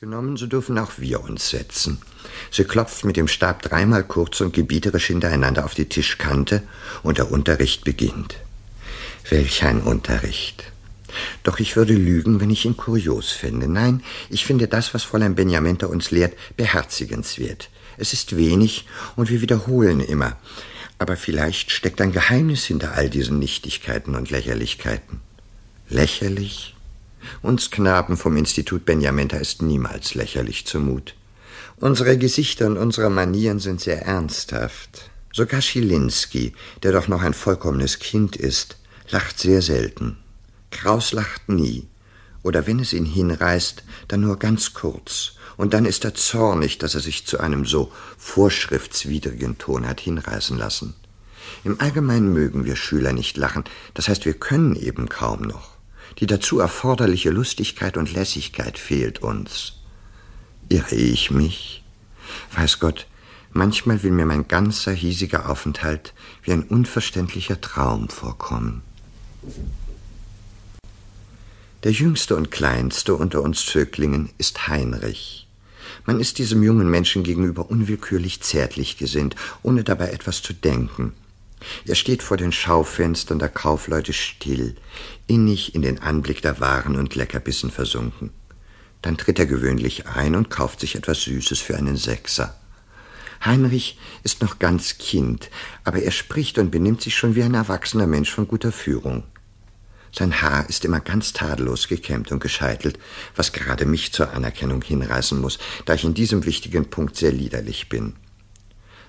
Genommen, so dürfen auch wir uns setzen. Sie klopft mit dem Stab dreimal kurz und gebieterisch hintereinander auf die Tischkante, und der Unterricht beginnt. Welch ein Unterricht. Doch ich würde lügen, wenn ich ihn kurios fände. Nein, ich finde das, was Fräulein Benjamenta uns lehrt, beherzigenswert. Es ist wenig, und wir wiederholen immer. Aber vielleicht steckt ein Geheimnis hinter all diesen Nichtigkeiten und Lächerlichkeiten. Lächerlich? Uns Knaben vom Institut Benjamenta ist niemals lächerlich zumut. Unsere Gesichter und unsere Manieren sind sehr ernsthaft. Sogar Schilinski, der doch noch ein vollkommenes Kind ist, lacht sehr selten. Kraus lacht nie. Oder wenn es ihn hinreißt, dann nur ganz kurz. Und dann ist er zornig, dass er sich zu einem so vorschriftswidrigen Ton hat hinreißen lassen. Im Allgemeinen mögen wir Schüler nicht lachen, das heißt, wir können eben kaum noch. Die dazu erforderliche Lustigkeit und Lässigkeit fehlt uns. Irre ich mich? Weiß Gott, manchmal will mir mein ganzer hiesiger Aufenthalt wie ein unverständlicher Traum vorkommen. Der jüngste und kleinste unter uns Zöglingen ist Heinrich. Man ist diesem jungen Menschen gegenüber unwillkürlich zärtlich gesinnt, ohne dabei etwas zu denken. Er steht vor den Schaufenstern der Kaufleute still, innig in den Anblick der Waren und Leckerbissen versunken. Dann tritt er gewöhnlich ein und kauft sich etwas Süßes für einen Sechser. Heinrich ist noch ganz Kind, aber er spricht und benimmt sich schon wie ein erwachsener Mensch von guter Führung. Sein Haar ist immer ganz tadellos gekämmt und gescheitelt, was gerade mich zur Anerkennung hinreißen muss, da ich in diesem wichtigen Punkt sehr liederlich bin.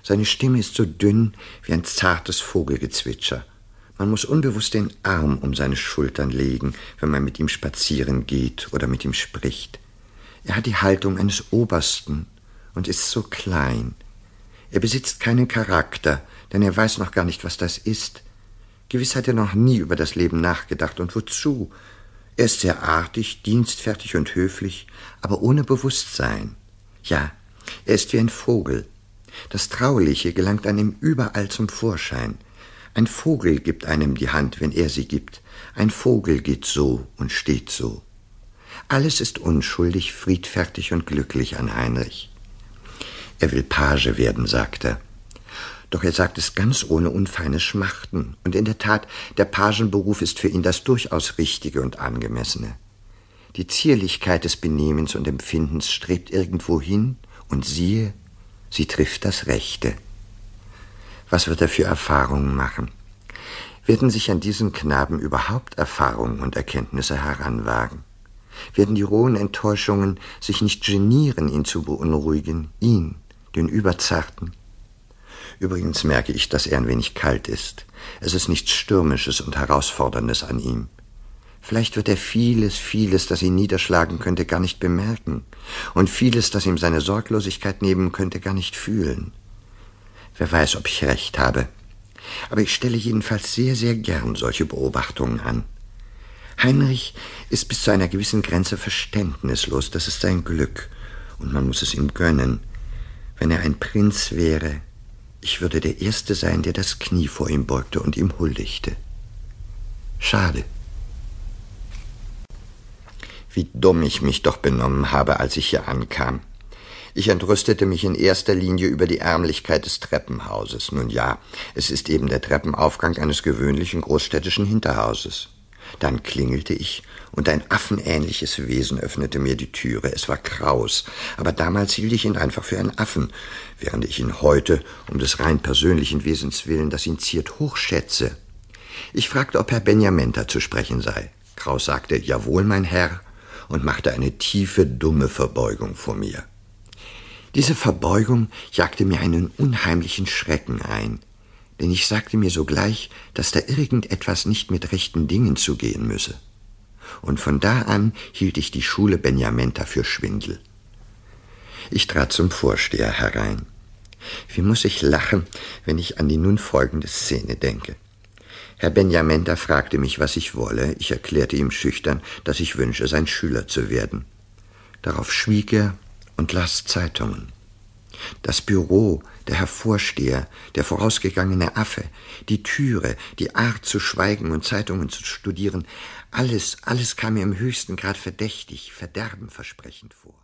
Seine Stimme ist so dünn wie ein zartes Vogelgezwitscher. Man muss unbewusst den Arm um seine Schultern legen, wenn man mit ihm spazieren geht oder mit ihm spricht. Er hat die Haltung eines Obersten und ist so klein. Er besitzt keinen Charakter, denn er weiß noch gar nicht, was das ist. Gewiss hat er noch nie über das Leben nachgedacht und wozu. Er ist sehr artig, dienstfertig und höflich, aber ohne Bewusstsein. Ja, er ist wie ein Vogel, das Trauliche gelangt einem überall zum Vorschein. Ein Vogel gibt einem die Hand, wenn er sie gibt. Ein Vogel geht so und steht so. Alles ist unschuldig, friedfertig und glücklich an Heinrich. Er will Page werden, sagt er. Doch er sagt es ganz ohne unfeines Schmachten. Und in der Tat, der Pagenberuf ist für ihn das durchaus Richtige und Angemessene. Die Zierlichkeit des Benehmens und Empfindens strebt irgendwo hin, und siehe, Sie trifft das Rechte. Was wird er für Erfahrungen machen? Werden sich an diesen Knaben überhaupt Erfahrungen und Erkenntnisse heranwagen? Werden die rohen Enttäuschungen sich nicht genieren, ihn zu beunruhigen, ihn, den Überzarten? Übrigens merke ich, dass er ein wenig kalt ist. Es ist nichts Stürmisches und Herausforderndes an ihm. Vielleicht wird er vieles, vieles, das ihn niederschlagen könnte, gar nicht bemerken und vieles, das ihm seine Sorglosigkeit nehmen könnte, gar nicht fühlen. Wer weiß, ob ich recht habe. Aber ich stelle jedenfalls sehr, sehr gern solche Beobachtungen an. Heinrich ist bis zu einer gewissen Grenze verständnislos, das ist sein Glück, und man muss es ihm gönnen. Wenn er ein Prinz wäre, ich würde der Erste sein, der das Knie vor ihm beugte und ihm huldigte. Schade wie dumm ich mich doch benommen habe, als ich hier ankam. Ich entrüstete mich in erster Linie über die Ärmlichkeit des Treppenhauses. Nun ja, es ist eben der Treppenaufgang eines gewöhnlichen großstädtischen Hinterhauses. Dann klingelte ich, und ein affenähnliches Wesen öffnete mir die Türe. Es war Kraus, aber damals hielt ich ihn einfach für einen Affen, während ich ihn heute, um des rein persönlichen Wesens willen, das ihn ziert, hochschätze. Ich fragte, ob Herr Benjamenta zu sprechen sei. Kraus sagte, jawohl, mein Herr, und machte eine tiefe, dumme Verbeugung vor mir. Diese Verbeugung jagte mir einen unheimlichen Schrecken ein, denn ich sagte mir sogleich, dass da irgendetwas nicht mit rechten Dingen zugehen müsse. Und von da an hielt ich die Schule Benjamenta für Schwindel. Ich trat zum Vorsteher herein. Wie muss ich lachen, wenn ich an die nun folgende Szene denke. Herr Benjamenta fragte mich, was ich wolle. Ich erklärte ihm schüchtern, dass ich wünsche, sein Schüler zu werden. Darauf schwieg er und las Zeitungen. Das Büro, der Herr Vorsteher, der vorausgegangene Affe, die Türe, die Art zu schweigen und Zeitungen zu studieren, alles, alles kam mir im höchsten Grad verdächtig, verderbenversprechend vor.